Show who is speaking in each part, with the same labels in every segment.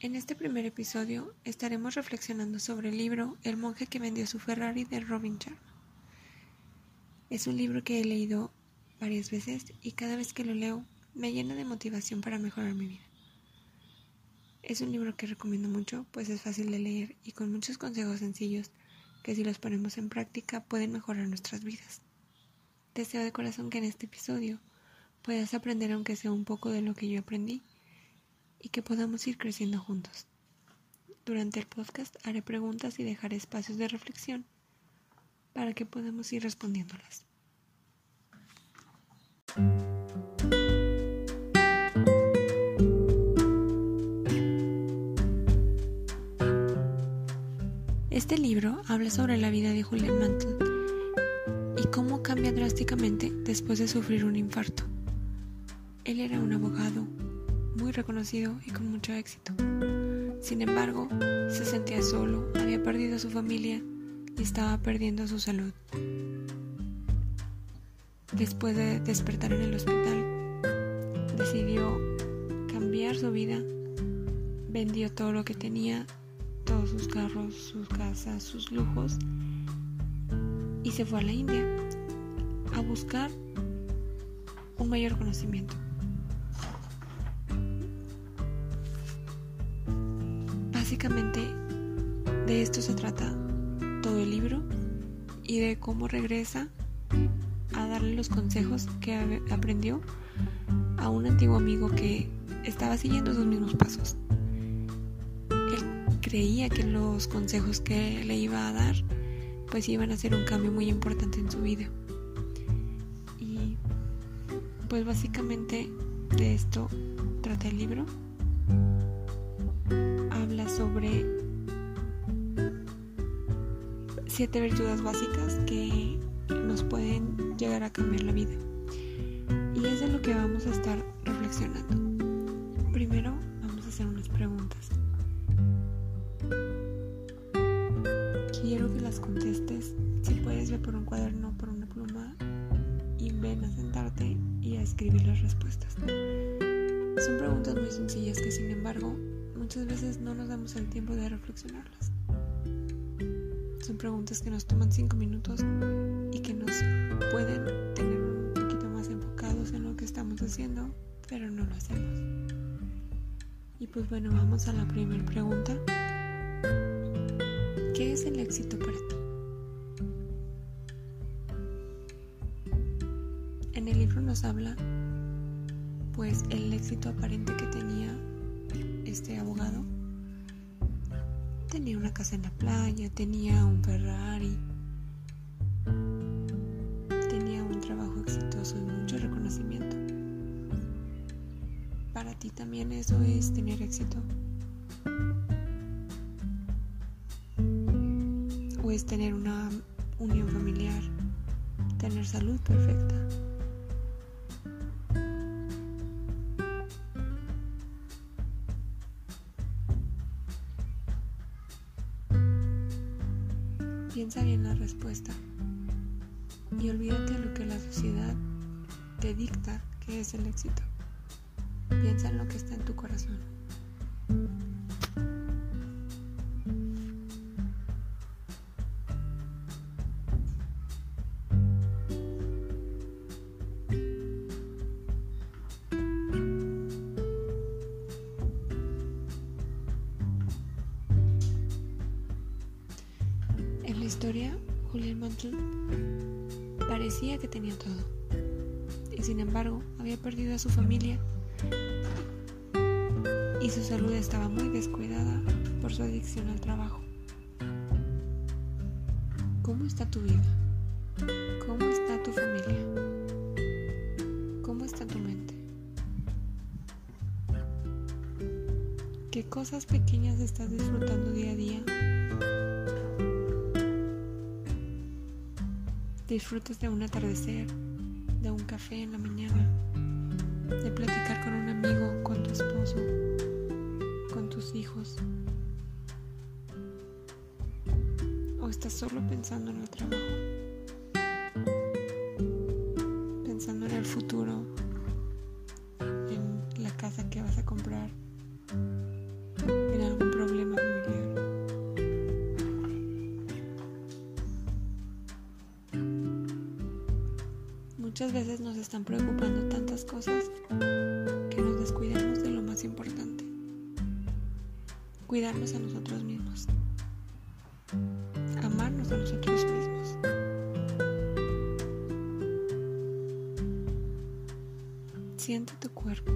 Speaker 1: En este primer episodio estaremos reflexionando sobre el libro El monje que vendió su Ferrari de Robin Sharma. Es un libro que he leído varias veces y cada vez que lo leo me llena de motivación para mejorar mi vida. Es un libro que recomiendo mucho, pues es fácil de leer y con muchos consejos sencillos que si los ponemos en práctica pueden mejorar nuestras vidas. Deseo de corazón que en este episodio puedas aprender aunque sea un poco de lo que yo aprendí y que podamos ir creciendo juntos. Durante el podcast haré preguntas y dejaré espacios de reflexión para que podamos ir respondiéndolas. Este libro habla sobre la vida de Julian Mantle y cómo cambia drásticamente después de sufrir un infarto. Él era un abogado muy reconocido y con mucho éxito. Sin embargo, se sentía solo, había perdido a su familia y estaba perdiendo su salud. Después de despertar en el hospital, decidió cambiar su vida, vendió todo lo que tenía todos sus carros, sus casas, sus lujos y se fue a la India a buscar un mayor conocimiento. Básicamente de esto se trata todo el libro y de cómo regresa a darle los consejos que aprendió a un antiguo amigo que estaba siguiendo sus mismos pasos creía que los consejos que le iba a dar pues iban a hacer un cambio muy importante en su vida. Y pues básicamente de esto trata el libro. Sobre siete virtudes básicas que nos pueden llegar a cambiar la vida. Y es de lo que vamos a estar reflexionando. Primero vamos a hacer unas preguntas. Quiero que las contestes. Si puedes, ve por un cuaderno, por una pluma y ven a sentarte y a escribir las respuestas. Son preguntas muy sencillas que, sin embargo, muchas veces no nos damos el tiempo de reflexionarlas. Son preguntas que nos toman cinco minutos y que nos pueden tener un poquito más enfocados en lo que estamos haciendo, pero no lo hacemos. Y pues bueno, vamos a la primera pregunta. ¿Qué es el éxito para ti? En el libro nos habla pues el éxito aparente que tenía este abogado. Tenía una casa en la playa, tenía un Ferrari, tenía un trabajo exitoso y mucho reconocimiento. ¿Para ti también eso es tener éxito? es tener una unión familiar, tener salud perfecta. Respuesta y olvídate de lo que la sociedad te dicta que es el éxito. Piensa en lo que está en tu corazón. historia, Julian Mantle parecía que tenía todo. Y sin embargo, había perdido a su familia y su salud estaba muy descuidada por su adicción al trabajo. ¿Cómo está tu vida? ¿Cómo está tu familia? ¿Cómo está tu mente? ¿Qué cosas pequeñas estás disfrutando día a día? Disfrutas de un atardecer, de un café en la mañana, de platicar con un amigo, con tu esposo, con tus hijos. O estás solo pensando en el trabajo, pensando en el futuro, muchas veces nos están preocupando tantas cosas que nos descuidamos de lo más importante. Cuidarnos a nosotros mismos. Amarnos a nosotros mismos. Siente tu cuerpo.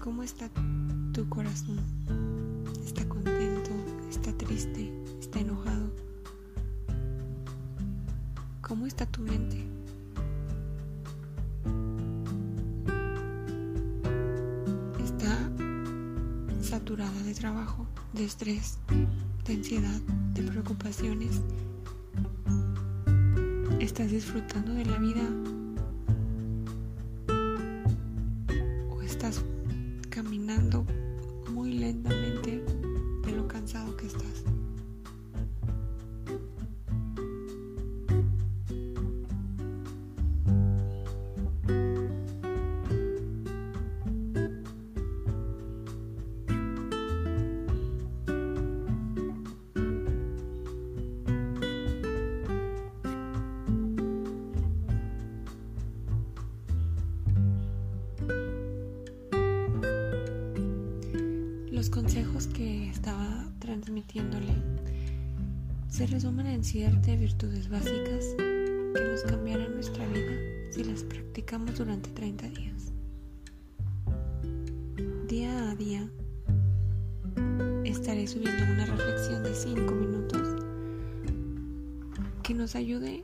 Speaker 1: ¿Cómo está tu corazón? ¿Está contento? ¿Está triste? ¿Está enojado? ¿Cómo está tu mente? Saturada de trabajo, de estrés, de ansiedad, de preocupaciones? ¿Estás disfrutando de la vida estás caminando muy lentamente de lo cansado que estás. Los consejos que estaba transmitiéndole se resumen en siete virtudes básicas que nos cambiarán nuestra vida si las practicamos durante 30 días. Día a día estaré subiendo una reflexión de 5 minutos que nos ayude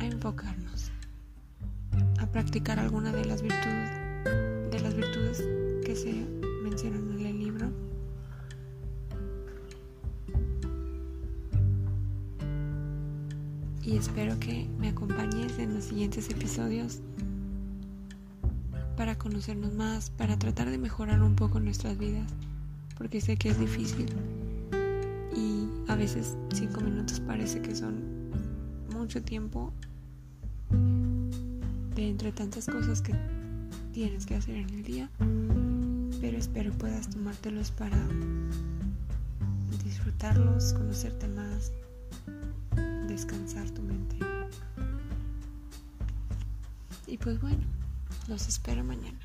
Speaker 1: a enfocarnos, a practicar alguna de las virtudes, de las virtudes que se mencionan en el Y espero que me acompañes en los siguientes episodios para conocernos más, para tratar de mejorar un poco nuestras vidas, porque sé que es difícil y a veces cinco minutos parece que son mucho tiempo de entre tantas cosas que tienes que hacer en el día pero espero puedas tomártelos para disfrutarlos, conocerte más, descansar tu mente. Y pues bueno, los espero mañana.